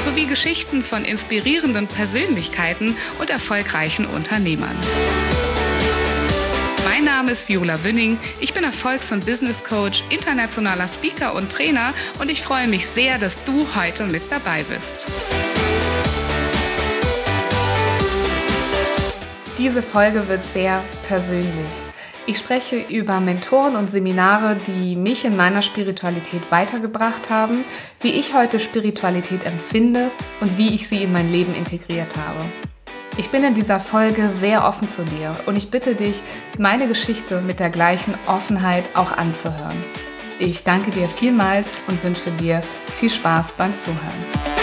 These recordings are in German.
sowie Geschichten von inspirierenden Persönlichkeiten und erfolgreichen Unternehmern. Mein Name ist Viola Wünning. Ich bin Erfolgs- und Business Coach, internationaler Speaker und Trainer und ich freue mich sehr, dass du heute mit dabei bist. Diese Folge wird sehr persönlich. Ich spreche über Mentoren und Seminare, die mich in meiner Spiritualität weitergebracht haben, wie ich heute Spiritualität empfinde und wie ich sie in mein Leben integriert habe. Ich bin in dieser Folge sehr offen zu dir und ich bitte dich, meine Geschichte mit der gleichen Offenheit auch anzuhören. Ich danke dir vielmals und wünsche dir viel Spaß beim Zuhören.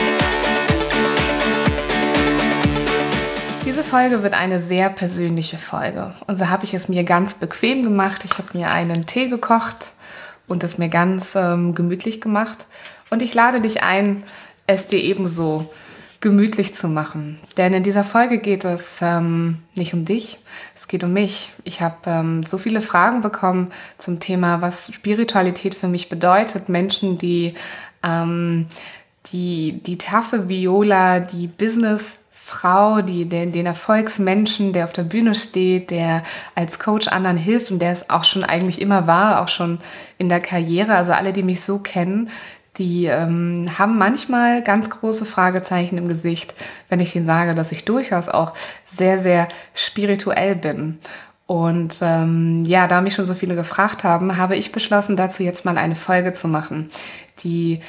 Diese Folge wird eine sehr persönliche Folge. Und so habe ich es mir ganz bequem gemacht. Ich habe mir einen Tee gekocht und es mir ganz ähm, gemütlich gemacht. Und ich lade dich ein, es dir ebenso gemütlich zu machen. Denn in dieser Folge geht es ähm, nicht um dich, es geht um mich. Ich habe ähm, so viele Fragen bekommen zum Thema, was Spiritualität für mich bedeutet. Menschen, die ähm, die, die taffe Viola, die Business Frau, die den, den Erfolgsmenschen, der auf der Bühne steht, der als Coach anderen hilft und der es auch schon eigentlich immer war, auch schon in der Karriere. Also alle, die mich so kennen, die ähm, haben manchmal ganz große Fragezeichen im Gesicht, wenn ich ihnen sage, dass ich durchaus auch sehr, sehr spirituell bin. Und ähm, ja, da mich schon so viele gefragt haben, habe ich beschlossen, dazu jetzt mal eine Folge zu machen, die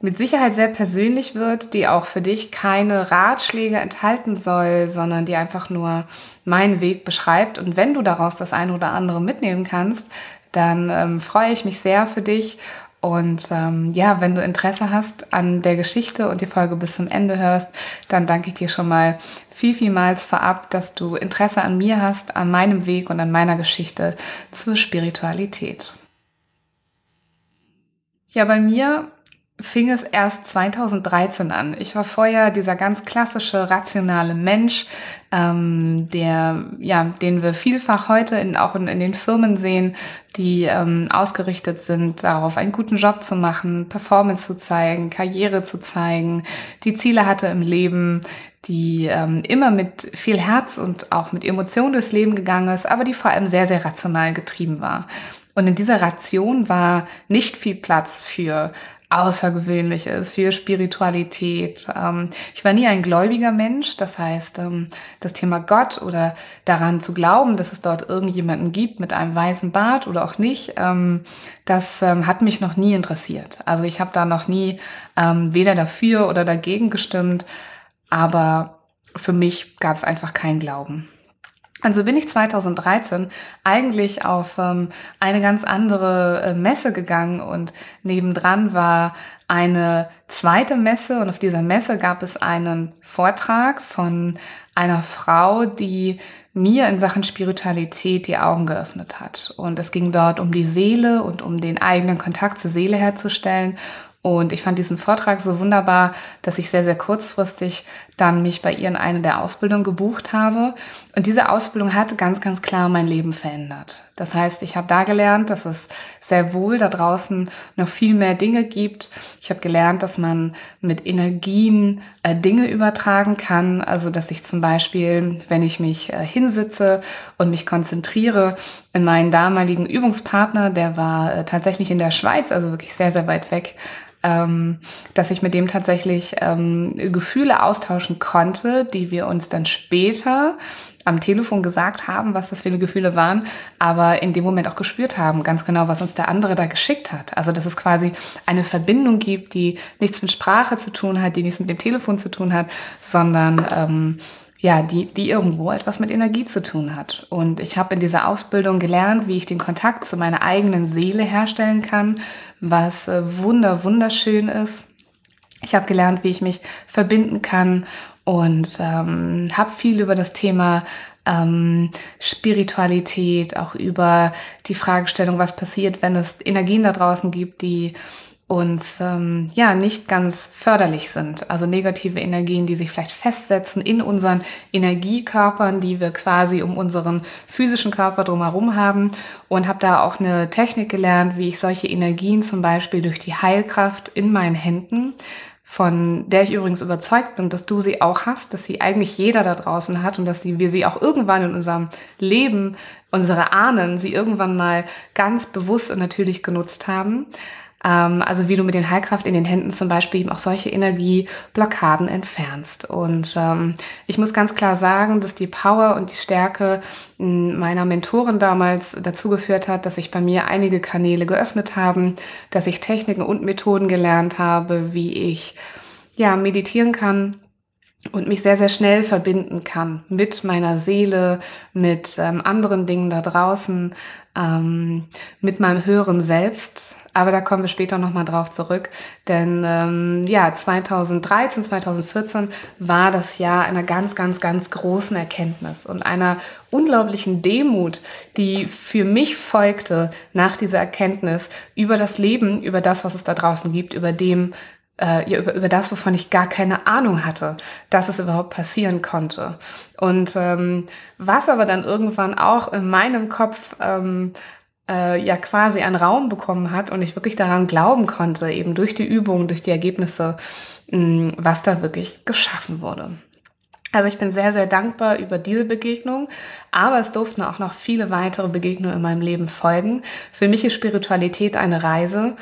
mit Sicherheit sehr persönlich wird, die auch für dich keine Ratschläge enthalten soll, sondern die einfach nur meinen Weg beschreibt. Und wenn du daraus das eine oder andere mitnehmen kannst, dann ähm, freue ich mich sehr für dich und ähm, ja, wenn du Interesse hast an der Geschichte und die Folge bis zum Ende hörst, dann danke ich dir schon mal viel, vielmals vorab, dass du Interesse an mir hast, an meinem Weg und an meiner Geschichte zur Spiritualität. Ja, bei mir fing es erst 2013 an. Ich war vorher dieser ganz klassische, rationale Mensch, ähm, der, ja, den wir vielfach heute in, auch in, in den Firmen sehen, die ähm, ausgerichtet sind, darauf einen guten Job zu machen, Performance zu zeigen, Karriere zu zeigen, die Ziele hatte im Leben, die ähm, immer mit viel Herz und auch mit Emotionen durchs Leben gegangen ist, aber die vor allem sehr, sehr rational getrieben war. Und in dieser Ration war nicht viel Platz für Außergewöhnliches, für Spiritualität. Ähm, ich war nie ein gläubiger Mensch, das heißt, ähm, das Thema Gott oder daran zu glauben, dass es dort irgendjemanden gibt mit einem weißen Bart oder auch nicht, ähm, das hat mich noch nie interessiert. Also ich habe da noch nie weder dafür oder dagegen gestimmt, aber für mich gab es einfach keinen Glauben. Also bin ich 2013 eigentlich auf ähm, eine ganz andere äh, Messe gegangen und nebendran war eine zweite Messe und auf dieser Messe gab es einen Vortrag von einer Frau, die mir in Sachen Spiritualität die Augen geöffnet hat. Und es ging dort um die Seele und um den eigenen Kontakt zur Seele herzustellen und ich fand diesen Vortrag so wunderbar, dass ich sehr, sehr kurzfristig dann mich bei ihr in eine der Ausbildungen gebucht habe. Und diese Ausbildung hat ganz, ganz klar mein Leben verändert. Das heißt, ich habe da gelernt, dass es sehr wohl da draußen noch viel mehr Dinge gibt. Ich habe gelernt, dass man mit Energien äh, Dinge übertragen kann. Also, dass ich zum Beispiel, wenn ich mich äh, hinsitze und mich konzentriere, in meinen damaligen Übungspartner, der war äh, tatsächlich in der Schweiz, also wirklich sehr, sehr weit weg, ähm, dass ich mit dem tatsächlich ähm, Gefühle austauschen konnte, die wir uns dann später am Telefon gesagt haben, was das für eine Gefühle waren, aber in dem Moment auch gespürt haben, ganz genau, was uns der andere da geschickt hat. Also, dass es quasi eine Verbindung gibt, die nichts mit Sprache zu tun hat, die nichts mit dem Telefon zu tun hat, sondern ähm, ja, die, die irgendwo etwas mit Energie zu tun hat. Und ich habe in dieser Ausbildung gelernt, wie ich den Kontakt zu meiner eigenen Seele herstellen kann, was äh, wunder, wunderschön ist. Ich habe gelernt, wie ich mich verbinden kann und ähm, habe viel über das Thema ähm, Spiritualität, auch über die Fragestellung, was passiert, wenn es Energien da draußen gibt, die uns ähm, ja nicht ganz förderlich sind. Also negative Energien, die sich vielleicht festsetzen in unseren Energiekörpern, die wir quasi um unseren physischen Körper drumherum haben. Und habe da auch eine Technik gelernt, wie ich solche Energien zum Beispiel durch die Heilkraft in meinen Händen von der ich übrigens überzeugt bin, dass du sie auch hast, dass sie eigentlich jeder da draußen hat und dass sie, wir sie auch irgendwann in unserem Leben, unsere Ahnen, sie irgendwann mal ganz bewusst und natürlich genutzt haben. Ähm, also wie du mit den Heilkraft in den Händen zum Beispiel eben auch solche Energieblockaden entfernst. Und ähm, ich muss ganz klar sagen, dass die Power und die Stärke hm, meiner Mentorin damals dazu geführt hat, dass sich bei mir einige Kanäle geöffnet haben, dass ich Techniken und Methoden gelernt habe, wie ich ja meditieren kann, und mich sehr, sehr schnell verbinden kann mit meiner Seele, mit ähm, anderen Dingen da draußen, ähm, mit meinem höheren Selbst. Aber da kommen wir später nochmal drauf zurück. Denn ähm, ja, 2013, 2014 war das Jahr einer ganz, ganz, ganz großen Erkenntnis und einer unglaublichen Demut, die für mich folgte nach dieser Erkenntnis über das Leben, über das, was es da draußen gibt, über dem, äh, ja, über, über das, wovon ich gar keine Ahnung hatte, dass es überhaupt passieren konnte. Und ähm, was aber dann irgendwann auch in meinem Kopf ähm, äh, ja quasi einen Raum bekommen hat und ich wirklich daran glauben konnte, eben durch die Übungen, durch die Ergebnisse, mh, was da wirklich geschaffen wurde. Also ich bin sehr, sehr dankbar über diese Begegnung, aber es durften auch noch viele weitere Begegnungen in meinem Leben folgen. Für mich ist Spiritualität eine Reise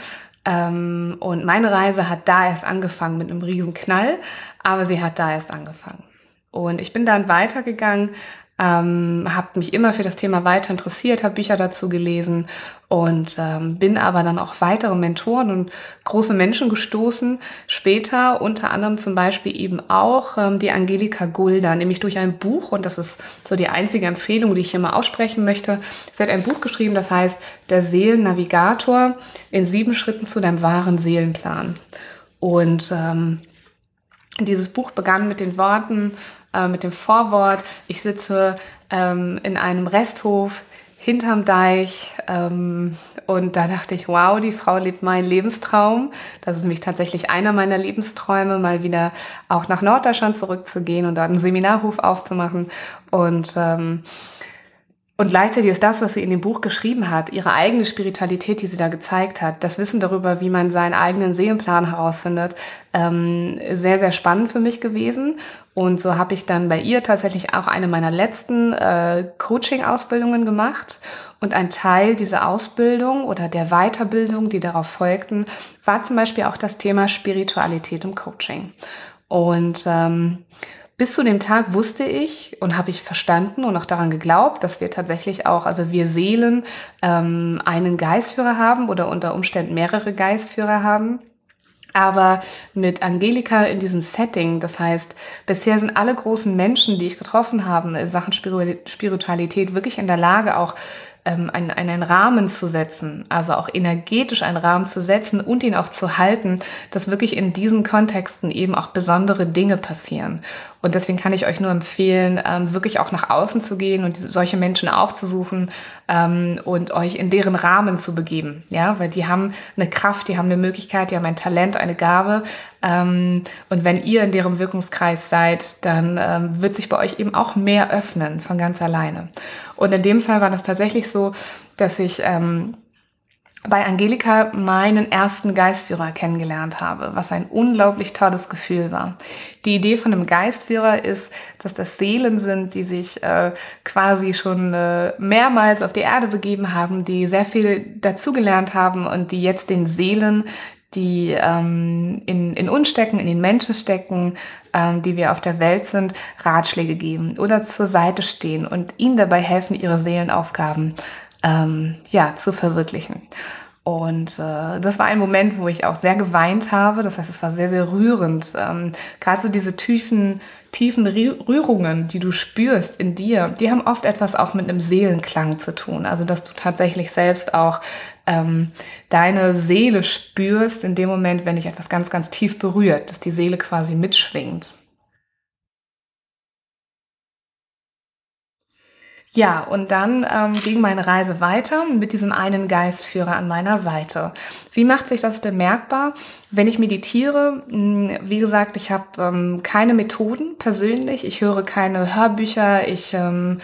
ähm, und meine Reise hat da erst angefangen mit einem riesen Knall, aber sie hat da erst angefangen. Und ich bin dann weitergegangen, ähm, habe mich immer für das Thema weiter interessiert, habe Bücher dazu gelesen und ähm, bin aber dann auch weitere Mentoren und große Menschen gestoßen. Später unter anderem zum Beispiel eben auch ähm, die Angelika Gulda, nämlich durch ein Buch und das ist so die einzige Empfehlung, die ich hier mal aussprechen möchte. Sie hat ein Buch geschrieben, das heißt Der Seelennavigator in sieben Schritten zu deinem wahren Seelenplan. Und ähm, dieses Buch begann mit den Worten, äh, mit dem Vorwort, ich sitze ähm, in einem Resthof hinterm Deich ähm, und da dachte ich, wow, die Frau lebt meinen Lebenstraum. Das ist nämlich tatsächlich einer meiner Lebensträume, mal wieder auch nach Norddeutschland zurückzugehen und dort einen Seminarhof aufzumachen und ähm, und gleichzeitig ist das, was sie in dem Buch geschrieben hat, ihre eigene Spiritualität, die sie da gezeigt hat, das Wissen darüber, wie man seinen eigenen Seelenplan herausfindet, ähm, sehr, sehr spannend für mich gewesen. Und so habe ich dann bei ihr tatsächlich auch eine meiner letzten äh, Coaching-Ausbildungen gemacht. Und ein Teil dieser Ausbildung oder der Weiterbildung, die darauf folgten, war zum Beispiel auch das Thema Spiritualität im Coaching. Und ähm, bis zu dem Tag wusste ich und habe ich verstanden und auch daran geglaubt, dass wir tatsächlich auch, also wir Seelen, ähm, einen Geistführer haben oder unter Umständen mehrere Geistführer haben. Aber mit Angelika in diesem Setting, das heißt, bisher sind alle großen Menschen, die ich getroffen habe in Sachen Spiritualität, wirklich in der Lage, auch ähm, einen, einen Rahmen zu setzen, also auch energetisch einen Rahmen zu setzen und ihn auch zu halten, dass wirklich in diesen Kontexten eben auch besondere Dinge passieren. Und deswegen kann ich euch nur empfehlen, ähm, wirklich auch nach außen zu gehen und solche Menschen aufzusuchen ähm, und euch in deren Rahmen zu begeben. Ja, weil die haben eine Kraft, die haben eine Möglichkeit, die haben ein Talent, eine Gabe. Ähm, und wenn ihr in deren Wirkungskreis seid, dann ähm, wird sich bei euch eben auch mehr öffnen von ganz alleine. Und in dem Fall war das tatsächlich so, dass ich ähm, bei Angelika meinen ersten Geistführer kennengelernt habe, was ein unglaublich tolles Gefühl war. Die Idee von einem Geistführer ist, dass das Seelen sind, die sich äh, quasi schon äh, mehrmals auf die Erde begeben haben, die sehr viel dazugelernt haben und die jetzt den Seelen, die ähm, in, in uns stecken, in den Menschen stecken, ähm, die wir auf der Welt sind, Ratschläge geben oder zur Seite stehen und ihnen dabei helfen, ihre Seelenaufgaben ähm, ja, zu verwirklichen. Und äh, das war ein Moment, wo ich auch sehr geweint habe. Das heißt, es war sehr, sehr rührend. Ähm, Gerade so diese tiefen, tiefen Rührungen, die du spürst in dir, die haben oft etwas auch mit einem Seelenklang zu tun. Also, dass du tatsächlich selbst auch ähm, deine Seele spürst in dem Moment, wenn dich etwas ganz, ganz tief berührt, dass die Seele quasi mitschwingt. Ja, und dann ähm, ging meine Reise weiter mit diesem einen Geistführer an meiner Seite. Wie macht sich das bemerkbar, wenn ich meditiere? Hm, wie gesagt, ich habe ähm, keine Methoden persönlich, ich höre keine Hörbücher, ich ähm,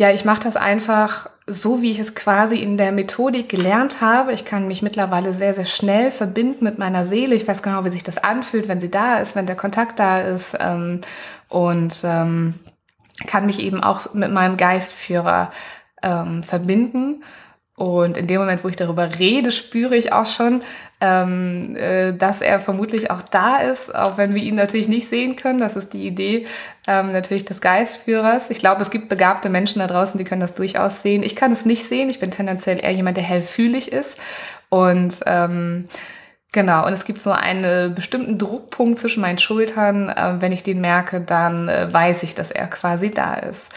ja, ich mache das einfach so, wie ich es quasi in der Methodik gelernt habe. Ich kann mich mittlerweile sehr, sehr schnell verbinden mit meiner Seele. Ich weiß genau, wie sich das anfühlt, wenn sie da ist, wenn der Kontakt da ist. Ähm, und ähm, kann mich eben auch mit meinem Geistführer ähm, verbinden. Und in dem Moment, wo ich darüber rede, spüre ich auch schon, ähm, äh, dass er vermutlich auch da ist, auch wenn wir ihn natürlich nicht sehen können. Das ist die Idee ähm, natürlich des Geistführers. Ich glaube, es gibt begabte Menschen da draußen, die können das durchaus sehen. Ich kann es nicht sehen. Ich bin tendenziell eher jemand, der hellfühlig ist. Und ähm, Genau, und es gibt so einen bestimmten Druckpunkt zwischen meinen Schultern. Äh, wenn ich den merke, dann äh, weiß ich, dass er quasi da ist.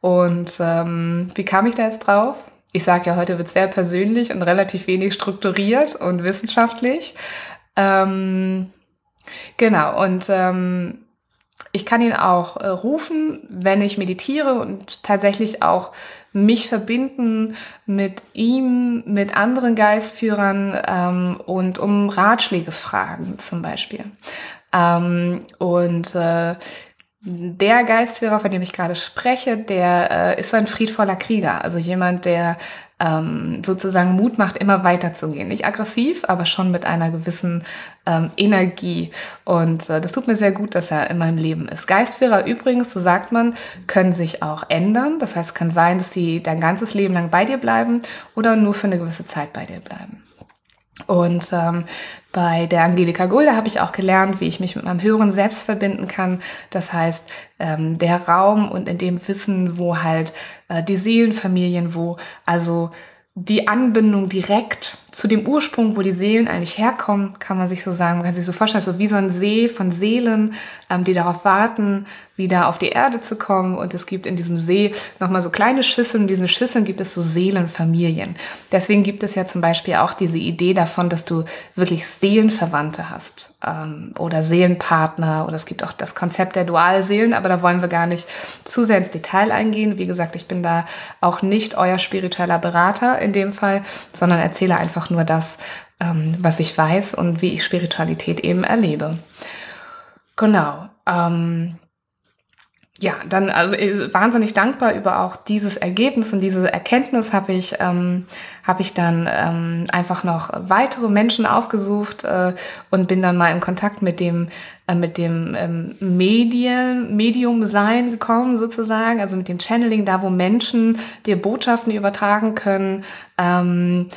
Und ähm, wie kam ich da jetzt drauf? Ich sage ja, heute wird sehr persönlich und relativ wenig strukturiert und wissenschaftlich. Ähm, genau, und ähm, ich kann ihn auch äh, rufen, wenn ich meditiere und tatsächlich auch mich verbinden mit ihm, mit anderen Geistführern ähm, und um Ratschläge fragen zum Beispiel. Ähm, und äh, der Geistführer, von dem ich gerade spreche, der äh, ist so ein friedvoller Krieger, also jemand, der ähm, sozusagen Mut macht, immer weiterzugehen. Nicht aggressiv, aber schon mit einer gewissen ähm, Energie. Und äh, das tut mir sehr gut, dass er in meinem Leben ist. Geistführer übrigens, so sagt man, können sich auch ändern. Das heißt, kann sein, dass sie dein ganzes Leben lang bei dir bleiben oder nur für eine gewisse Zeit bei dir bleiben. Und ähm, bei der Angelika Gulde habe ich auch gelernt, wie ich mich mit meinem höheren Selbst verbinden kann. Das heißt, ähm, der Raum und in dem Wissen, wo halt äh, die Seelenfamilien, wo also die Anbindung direkt zu dem Ursprung, wo die Seelen eigentlich herkommen, kann man sich so sagen. Man kann sich so vorstellen, so wie so ein See von Seelen, ähm, die darauf warten, wieder auf die Erde zu kommen. Und es gibt in diesem See nochmal so kleine Schüsseln. In diesen Schüsseln gibt es so Seelenfamilien. Deswegen gibt es ja zum Beispiel auch diese Idee davon, dass du wirklich Seelenverwandte hast ähm, oder Seelenpartner. Oder es gibt auch das Konzept der Dualseelen, aber da wollen wir gar nicht zu sehr ins Detail eingehen. Wie gesagt, ich bin da auch nicht euer spiritueller Berater in dem Fall, sondern erzähle einfach nur das, ähm, was ich weiß und wie ich Spiritualität eben erlebe. Genau. Ähm, ja, dann also, wahnsinnig dankbar über auch dieses Ergebnis und diese Erkenntnis habe ich ähm, habe ich dann ähm, einfach noch weitere Menschen aufgesucht äh, und bin dann mal in Kontakt mit dem äh, mit dem ähm, Medien Medium sein gekommen sozusagen, also mit dem Channeling, da wo Menschen dir Botschaften übertragen können ähm,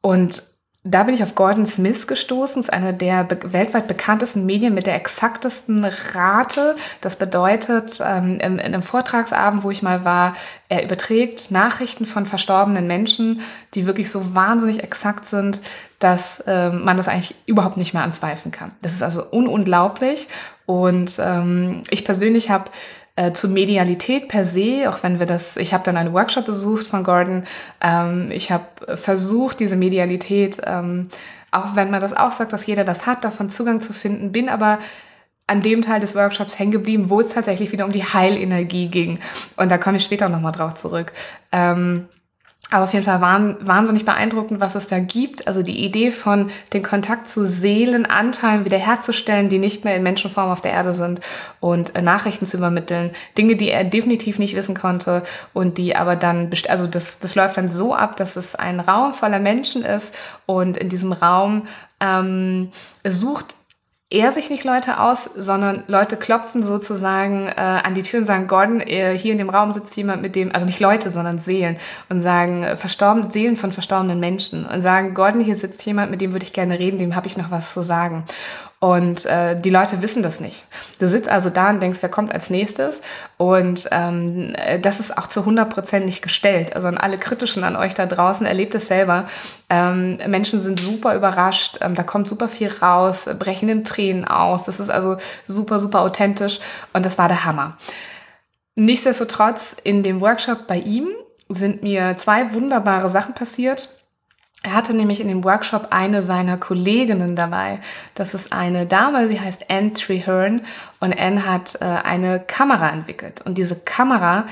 und da bin ich auf Gordon Smith gestoßen, ist einer der be weltweit bekanntesten Medien mit der exaktesten Rate. Das bedeutet, ähm, in, in einem Vortragsabend, wo ich mal war, er überträgt Nachrichten von verstorbenen Menschen, die wirklich so wahnsinnig exakt sind, dass ähm, man das eigentlich überhaupt nicht mehr anzweifeln kann. Das ist also ununglaublich. Und ähm, ich persönlich habe äh, zur Medialität per se, auch wenn wir das, ich habe dann einen Workshop besucht von Gordon, ähm, ich habe versucht, diese Medialität, ähm, auch wenn man das auch sagt, dass jeder das hat, davon Zugang zu finden, bin aber an dem Teil des Workshops hängen geblieben, wo es tatsächlich wieder um die Heilenergie ging. Und da komme ich später nochmal drauf zurück. Ähm, aber auf jeden Fall wahnsinnig beeindruckend, was es da gibt. Also die Idee von den Kontakt zu Seelenanteilen wiederherzustellen, die nicht mehr in Menschenform auf der Erde sind und äh, Nachrichten zu übermitteln. Dinge, die er definitiv nicht wissen konnte und die aber dann, also das, das läuft dann so ab, dass es ein Raum voller Menschen ist und in diesem Raum ähm, sucht er sich nicht Leute aus, sondern Leute klopfen sozusagen äh, an die Tür und sagen, Gordon, äh, hier in dem Raum sitzt jemand mit dem, also nicht Leute, sondern Seelen und sagen, äh, verstorben, Seelen von verstorbenen Menschen und sagen, Gordon, hier sitzt jemand, mit dem würde ich gerne reden, dem habe ich noch was zu sagen. Und äh, die Leute wissen das nicht. Du sitzt also da und denkst, wer kommt als nächstes? Und ähm, das ist auch zu 100 Prozent nicht gestellt. Also an alle Kritischen an euch da draußen, erlebt es selber. Ähm, Menschen sind super überrascht, ähm, da kommt super viel raus, brechen in Tränen aus. Das ist also super, super authentisch und das war der Hammer. Nichtsdestotrotz, in dem Workshop bei ihm sind mir zwei wunderbare Sachen passiert Er hatte nämlich in dem Workshop eine seiner Kolleginnen dabei. Das ist eine Dame, sie heißt Anne Treherne und Anne hat äh, eine Kamera entwickelt. Und diese Kamera,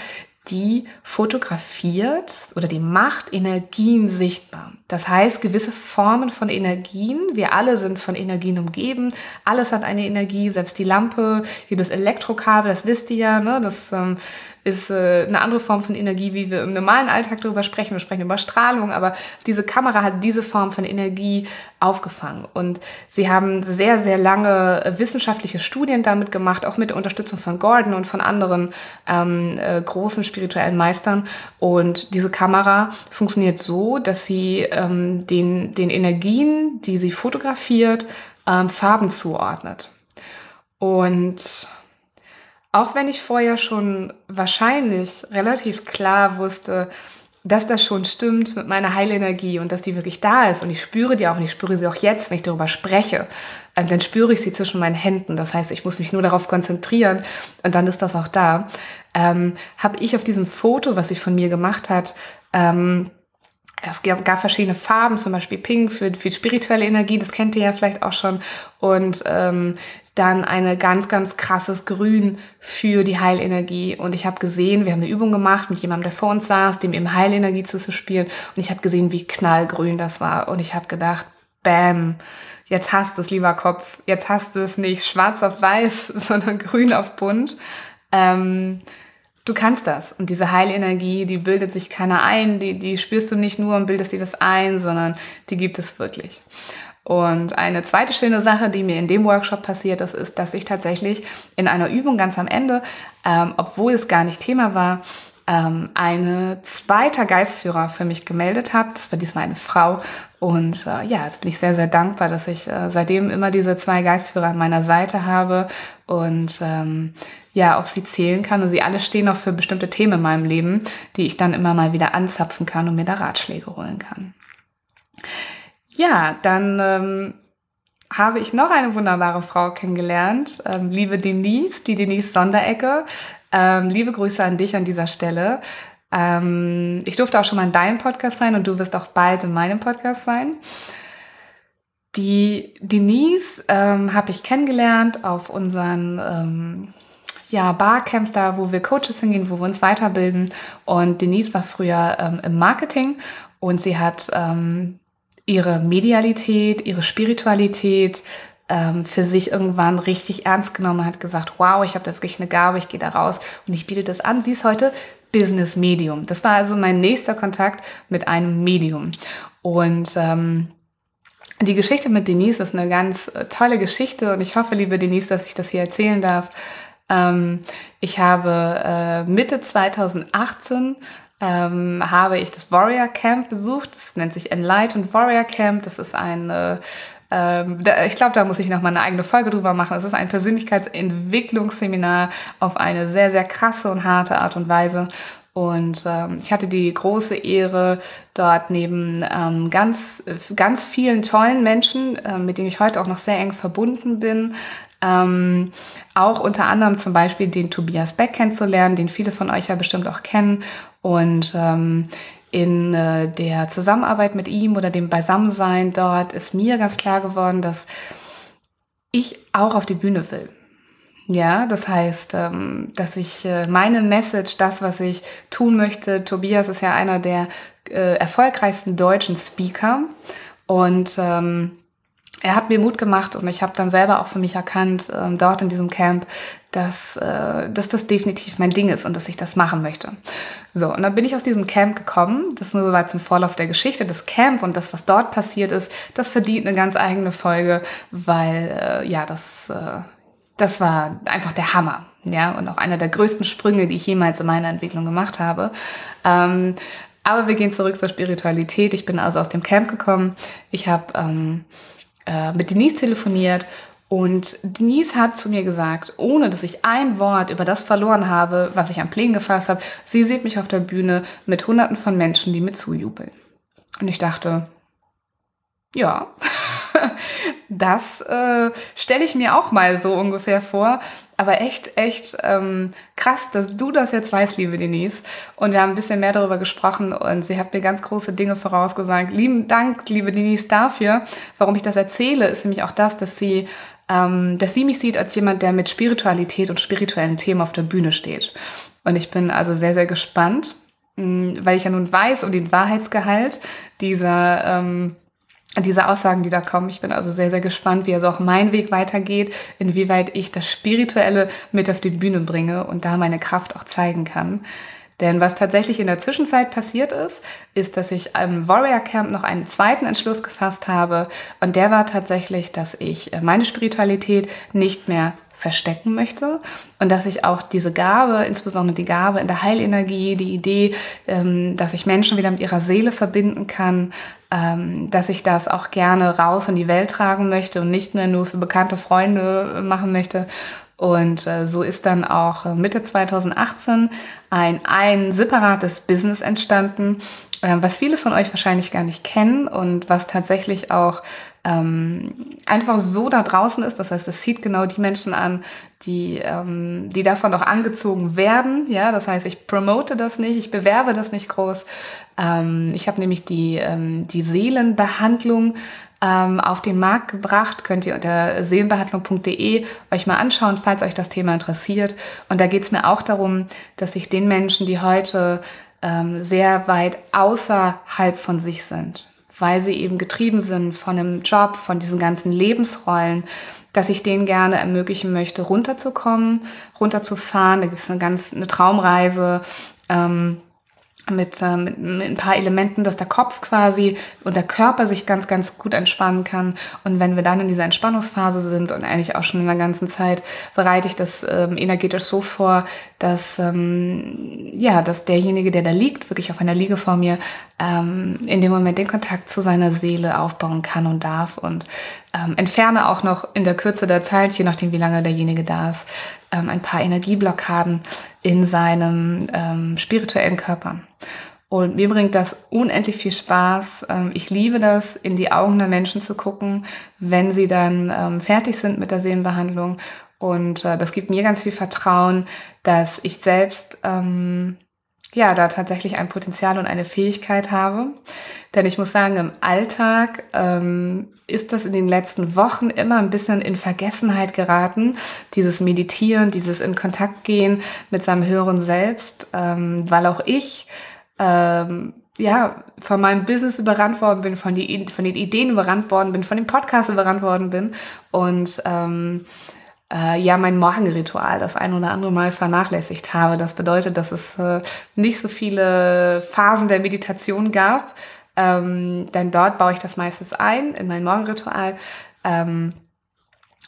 die fotografiert oder die macht Energien sichtbar. Das heißt, gewisse Formen von Energien, wir alle sind von Energien umgeben, alles hat eine Energie, selbst die Lampe, jedes Elektrokabel, das wisst ihr ja, ne? das ähm, ist äh, eine andere Form von Energie, wie wir im normalen Alltag darüber sprechen. Wir sprechen über Strahlung, aber diese Kamera hat diese Form von Energie aufgefangen. Und sie haben sehr, sehr lange äh, wissenschaftliche Studien damit gemacht, auch mit der Unterstützung von Gordon und von anderen ähm, äh, großen spirituellen Meistern. Und diese Kamera funktioniert so, dass sie ähm, den, den Energien, die sie fotografiert, ähm, Farben zuordnet. Und auch wenn ich vorher schon wahrscheinlich relativ klar wusste, dass das schon stimmt mit meiner Heilenergie und dass die wirklich da ist und ich spüre die auch und ich spüre sie auch jetzt, wenn ich darüber spreche, ähm, dann spüre ich sie zwischen meinen Händen. Das heißt, ich muss mich nur darauf konzentrieren und dann ist das auch da. Ähm, Habe ich auf diesem Foto, was sie von mir gemacht hat, ähm, es gab verschiedene Farben, zum Beispiel Pink für, für spirituelle Energie, das kennt ihr ja vielleicht auch schon. Und ähm, dann eine ganz, ganz krasses Grün für die Heilenergie. Und ich habe gesehen, wir haben eine Übung gemacht mit jemandem, der vor uns saß, dem eben Heilenergie zuzuspielen. Und ich habe gesehen, wie knallgrün das war. Und ich habe gedacht, bam, jetzt hast du es, lieber Kopf. Jetzt hast du es nicht schwarz auf weiß, sondern grün auf bunt. Ähm, du kannst das. Und diese Heilenergie, die bildet sich keiner ein, die, die spürst du nicht nur und bildest dir das ein, sondern die gibt es wirklich. Und eine zweite schöne Sache, die mir in dem Workshop passiert ist, ist, dass ich tatsächlich in einer Übung ganz am Ende, ähm, obwohl es gar nicht Thema war, ähm, eine zweiter Geistführer für mich gemeldet habe. Das war diesmal eine Frau. Und äh, ja, jetzt bin ich sehr, sehr dankbar, dass ich äh, seitdem immer diese zwei Geistführer an meiner Seite habe und ähm, ja, auf sie zählen kann. Und sie alle stehen auch für bestimmte Themen in meinem Leben, die ich dann immer mal wieder anzapfen kann und mir da Ratschläge holen kann. Ja, dann ähm, habe ich noch eine wunderbare Frau kennengelernt, ähm, liebe Denise, die Denise Sonderecke. Ähm, liebe Grüße an dich an dieser Stelle. Ähm, ich durfte auch schon mal in deinem Podcast sein und du wirst auch bald in meinem Podcast sein. Die Denise ähm, habe ich kennengelernt auf unseren ähm, ja, Barcamps da, wo wir Coaches hingehen, wo wir uns weiterbilden. Und Denise war früher ähm, im Marketing und sie hat ähm, ihre Medialität, ihre Spiritualität ähm, für sich irgendwann richtig ernst genommen, hat gesagt, wow, ich habe da wirklich eine Gabe, ich gehe da raus und ich biete das an. Sie ist heute Business Medium. Das war also mein nächster Kontakt mit einem Medium. Und ähm, die Geschichte mit Denise ist eine ganz äh, tolle Geschichte und ich hoffe, liebe Denise, dass ich das hier erzählen darf. Ähm, ich habe äh, Mitte 2018 ähm, habe ich das Warrior Camp besucht. Das nennt sich Enlightened Warrior Camp. Das ist ein, äh, ähm, ich glaube, da muss ich noch mal eine eigene Folge drüber machen. Es ist ein Persönlichkeitsentwicklungsseminar auf eine sehr, sehr krasse und harte Art und Weise. Und ähm, ich hatte die große Ehre, dort neben ähm, ganz, ganz vielen tollen Menschen, äh, mit denen ich heute auch noch sehr eng verbunden bin, ähm, auch unter anderem zum Beispiel den Tobias Beck kennenzulernen, den viele von euch ja bestimmt auch kennen. Und ähm, in äh, der Zusammenarbeit mit ihm oder dem Beisammensein dort ist mir ganz klar geworden, dass ich auch auf die Bühne will. Ja, das heißt, ähm, dass ich äh, meine Message, das, was ich tun möchte, Tobias ist ja einer der äh, erfolgreichsten deutschen Speaker und ähm, er hat mir Mut gemacht und ich habe dann selber auch für mich erkannt, ähm, dort in diesem Camp, dass, äh, dass das definitiv mein Ding ist und dass ich das machen möchte. So, und dann bin ich aus diesem Camp gekommen. Das nur war zum Vorlauf der Geschichte. Das Camp und das, was dort passiert ist, das verdient eine ganz eigene Folge, weil äh, ja, das, äh, das war einfach der Hammer. Ja, und auch einer der größten Sprünge, die ich jemals in meiner Entwicklung gemacht habe. Ähm, aber wir gehen zurück zur Spiritualität. Ich bin also aus dem Camp gekommen. Ich habe ähm, äh, mit Denise telefoniert und Denise hat zu mir gesagt, ohne dass ich ein Wort über das verloren habe, was ich am Plänen gefasst habe, sie sieht mich auf der Bühne mit hunderten von Menschen, die mir zujubeln. Und ich dachte, ja, das äh, stelle ich mir auch mal so ungefähr vor. Aber echt, echt ähm, krass, dass du das jetzt weißt, liebe Denise. Und wir haben ein bisschen mehr darüber gesprochen und sie hat mir ganz große Dinge vorausgesagt. Lieben Dank, liebe Denise, dafür. Warum ich das erzähle, ist nämlich auch das, dass sie, ähm, dass sie mich sieht als jemand, der mit Spiritualität und spirituellen Themen auf der Bühne steht. Und ich bin also sehr, sehr gespannt, mh, weil ich ja nun weiß um den Wahrheitsgehalt dieser ähm, diese Aussagen, die da kommen. Ich bin also sehr, sehr gespannt, wie also auch mein Weg weitergeht, inwieweit ich das Spirituelle mit auf die Bühne bringe und da meine Kraft auch zeigen kann. Denn was tatsächlich in der Zwischenzeit passiert ist, ist, dass ich im Warrior Camp noch einen zweiten Entschluss gefasst habe. Und der war tatsächlich, dass ich meine Spiritualität nicht mehr verstecken möchte und dass ich auch diese Gabe, insbesondere die Gabe in der Heilenergie, die Idee, ähm, dass ich Menschen wieder mit ihrer Seele verbinden kann, ähm, dass ich das auch gerne raus in die Welt tragen möchte und nicht mehr nur für bekannte Freunde machen möchte. Und äh, so ist dann auch Mitte 2018 ein, ein separates Business entstanden, äh, was viele von euch wahrscheinlich gar nicht kennen und was tatsächlich auch ähm, einfach so da draußen ist. Das heißt, es zieht genau die Menschen an, die, ähm, die davon auch angezogen werden. Ja, das heißt, ich promote das nicht, ich bewerbe das nicht groß. Ähm, ich habe nämlich die, ähm, die Seelenbehandlung ähm, auf den Markt gebracht. Könnt ihr unter seelenbehandlung.de euch mal anschauen, falls euch das Thema interessiert. Und da geht es mir auch darum, dass ich den Menschen, die heute ähm, sehr weit außerhalb von sich sind, weil sie eben getrieben sind von einem Job, von diesen ganzen Lebensrollen, dass ich denen gerne ermöglichen möchte, runterzukommen, runterzufahren. Da gibt es eine ganz eine Traumreise. Ähm, mit, äh, mit, mit ein paar Elementen, dass der Kopf quasi und der Körper sich ganz, ganz gut entspannen kann. Und wenn wir dann in dieser Entspannungsphase sind und eigentlich auch schon in der ganzen Zeit, bereite ich das ähm, energetisch so vor, dass, ähm, ja, dass derjenige, der da liegt, wirklich auf einer Liege vor mir, ähm, in dem Moment den Kontakt zu seiner Seele aufbauen kann und darf und ähm, entferne auch noch in der Kürze der Zeit, je nachdem wie lange derjenige da ist, ähm, ein paar Energieblockaden in seinem ähm, spirituellen Körper. Und mir bringt das unendlich viel Spaß. Ähm, ich liebe das, in die Augen der Menschen zu gucken, wenn sie dann ähm, fertig sind mit der Seelenbehandlung. Und äh, das gibt mir ganz viel Vertrauen, dass ich selbst ähm, ja, da tatsächlich ein Potenzial und eine Fähigkeit habe. Denn ich muss sagen, im Alltag ähm, ist das in den letzten Wochen immer ein bisschen in Vergessenheit geraten, dieses Meditieren, dieses in Kontakt gehen mit seinem höheren Selbst, ähm, weil auch ich ähm, ja, von meinem Business überrannt worden bin, von, die, von den Ideen überrannt worden bin, von dem Podcast überrannt worden bin und ähm, äh, ja mein Morgenritual das ein oder andere Mal vernachlässigt habe. Das bedeutet, dass es äh, nicht so viele Phasen der Meditation gab, ähm, denn dort baue ich das meistens ein in mein Morgenritual. Ähm,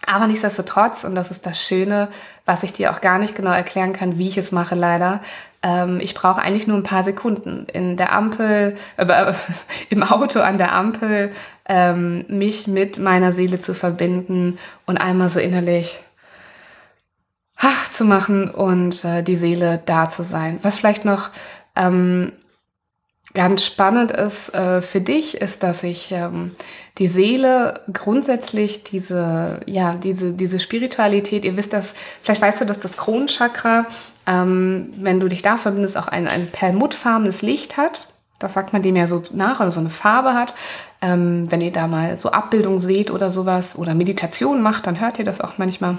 aber nichtsdestotrotz, und das ist das Schöne, was ich dir auch gar nicht genau erklären kann, wie ich es mache leider, ähm, ich brauche eigentlich nur ein paar Sekunden in der Ampel, äh, im Auto an der Ampel, ähm, mich mit meiner Seele zu verbinden und einmal so innerlich ach, zu machen und äh, die Seele da zu sein. Was vielleicht noch ähm, ganz spannend ist äh, für dich, ist, dass ich ähm, die Seele grundsätzlich diese, ja, diese, diese Spiritualität, ihr wisst das, vielleicht weißt du, dass das Kronenchakra, ähm, wenn du dich da verbindest, auch ein, ein perlmuttfarbenes Licht hat. Das sagt man dem ja so nach oder so eine Farbe hat. Ähm, wenn ihr da mal so Abbildung seht oder sowas oder Meditation macht, dann hört ihr das auch manchmal.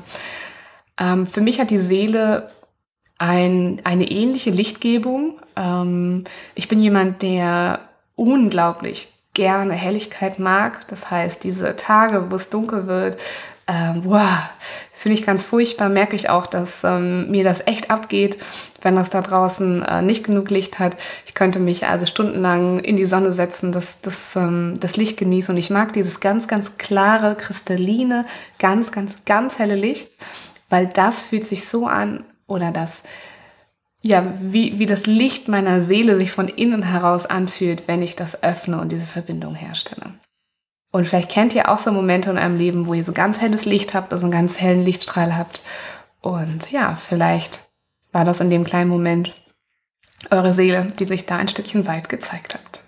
Ähm, für mich hat die Seele ein, eine ähnliche Lichtgebung. Ähm, ich bin jemand, der unglaublich gerne Helligkeit mag. Das heißt, diese Tage, wo es dunkel wird, ähm, wow, finde ich ganz furchtbar. Merke ich auch, dass ähm, mir das echt abgeht, wenn das da draußen äh, nicht genug Licht hat. Ich könnte mich also stundenlang in die Sonne setzen, das, das, ähm, das Licht genießen. Und ich mag dieses ganz, ganz klare, kristalline, ganz, ganz, ganz helle Licht weil das fühlt sich so an oder das, ja, wie, wie das Licht meiner Seele sich von innen heraus anfühlt, wenn ich das öffne und diese Verbindung herstelle. Und vielleicht kennt ihr auch so Momente in eurem Leben, wo ihr so ganz helles Licht habt, also einen ganz hellen Lichtstrahl habt. Und ja, vielleicht war das in dem kleinen Moment eure Seele, die sich da ein Stückchen weit gezeigt hat.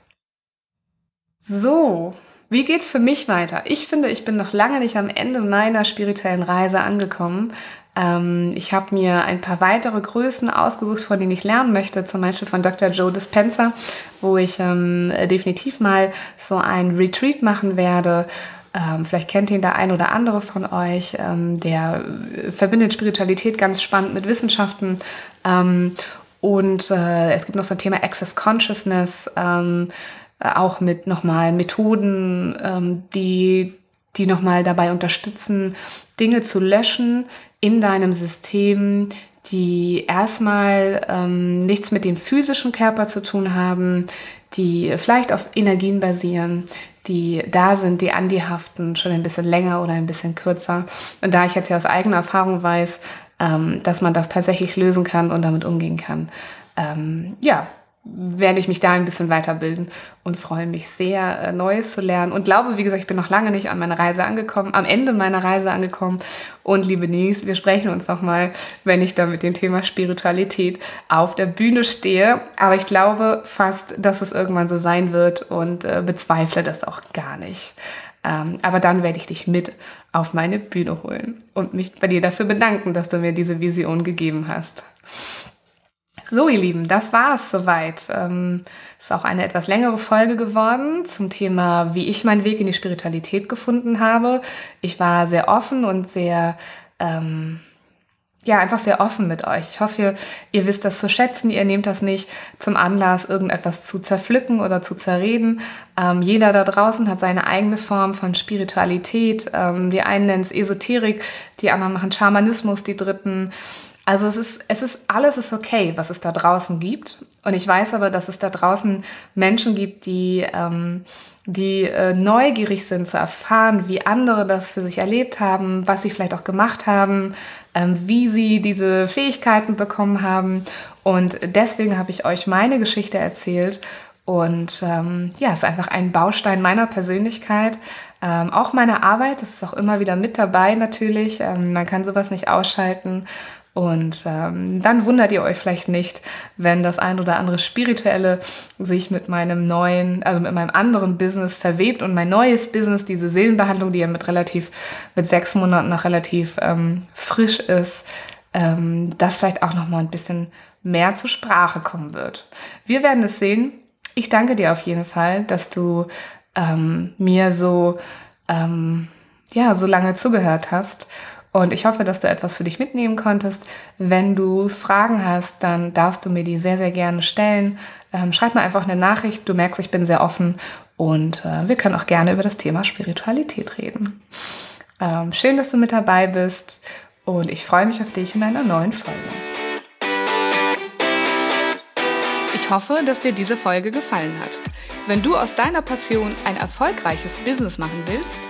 So, Wie geht's für mich weiter? Ich finde, ich bin noch lange nicht am Ende meiner spirituellen Reise angekommen. Ähm, ich habe mir ein paar weitere Größen ausgesucht, von denen ich lernen möchte, zum Beispiel von Dr. Joe Dispenza, wo ich ähm, definitiv mal so ein Retreat machen werde. Ähm, vielleicht kennt ihn der ein oder andere von euch. Ähm, der verbindet Spiritualität ganz spannend mit Wissenschaften. Ähm, und äh, es gibt noch so ein Thema Access Consciousness. Äh, auch mit nochmal Methoden, ähm, die, die nochmal dabei unterstützen, Dinge zu löschen in deinem System, die erstmal ähm, nichts mit dem physischen Körper zu tun haben, die vielleicht auf Energien basieren, die da sind, die an die haften, schon ein bisschen länger oder ein bisschen kürzer. Und da ich jetzt ja aus eigener Erfahrung weiß, ähm, dass man das tatsächlich lösen kann und damit umgehen kann, ähm, ja, werde ich mich da ein bisschen weiterbilden und freue mich sehr, äh, Neues zu lernen. Und glaube, wie gesagt, ich bin noch lange nicht an meiner Reise angekommen, am Ende meiner Reise angekommen. Und liebe Nies, wir sprechen uns nochmal, wenn ich da mit dem Thema Spiritualität auf der Bühne stehe. Aber ich glaube fast, dass es irgendwann so sein wird und äh, bezweifle das auch gar nicht. Ähm, aber dann werde ich dich mit auf meine Bühne holen und mich bei dir dafür bedanken, dass du mir diese Vision gegeben hast. So, ihr Lieben, das war es soweit. Ähm, ist auch eine etwas längere Folge geworden zum Thema, wie ich meinen Weg in die Spiritualität gefunden habe. Ich war sehr offen und sehr, ähm, ja, einfach sehr offen mit euch. Ich hoffe, ihr wisst das zu schätzen. Ihr nehmt das nicht zum Anlass, irgendetwas zu zerpflücken oder zu zerreden. Ähm, jeder da draußen hat seine eigene Form von Spiritualität. Ähm, die einen nennen es Esoterik, die anderen machen Schamanismus, die dritten also es ist, es ist, alles ist okay, was es da draußen gibt. Und ich weiß aber, dass es da draußen Menschen gibt, die, ähm, die äh, neugierig sind zu erfahren, wie andere das für sich erlebt haben, was sie vielleicht auch gemacht haben, ähm, wie sie diese Fähigkeiten bekommen haben. Und deswegen habe ich euch meine Geschichte erzählt. Und ähm, ja, es ist einfach ein Baustein meiner Persönlichkeit, ähm, auch meiner Arbeit. Das ist auch immer wieder mit dabei natürlich. Ähm, man kann sowas nicht ausschalten. Und ähm, dann wundert ihr euch vielleicht nicht, wenn das ein oder andere Spirituelle sich mit meinem neuen, also mit meinem anderen Business verwebt und mein neues Business, diese Seelenbehandlung, die ja mit relativ, mit sechs Monaten noch relativ ähm, frisch ist, ähm, das vielleicht auch nochmal ein bisschen mehr zur Sprache kommen wird. Wir werden es sehen. Ich danke dir auf jeden Fall, dass du ähm, mir so, ähm, ja, so lange zugehört hast und ich hoffe, dass du etwas für dich mitnehmen konntest. Wenn du Fragen hast, dann darfst du mir die sehr, sehr gerne stellen. Ähm, schreib mir einfach eine Nachricht. Du merkst, ich bin sehr offen und äh, wir können auch gerne über das Thema Spiritualität reden. Ähm, schön, dass du mit dabei bist und ich freue mich auf dich in einer neuen Folge. Ich hoffe, dass dir diese Folge gefallen hat. Wenn du aus deiner Passion ein erfolgreiches Business machen willst,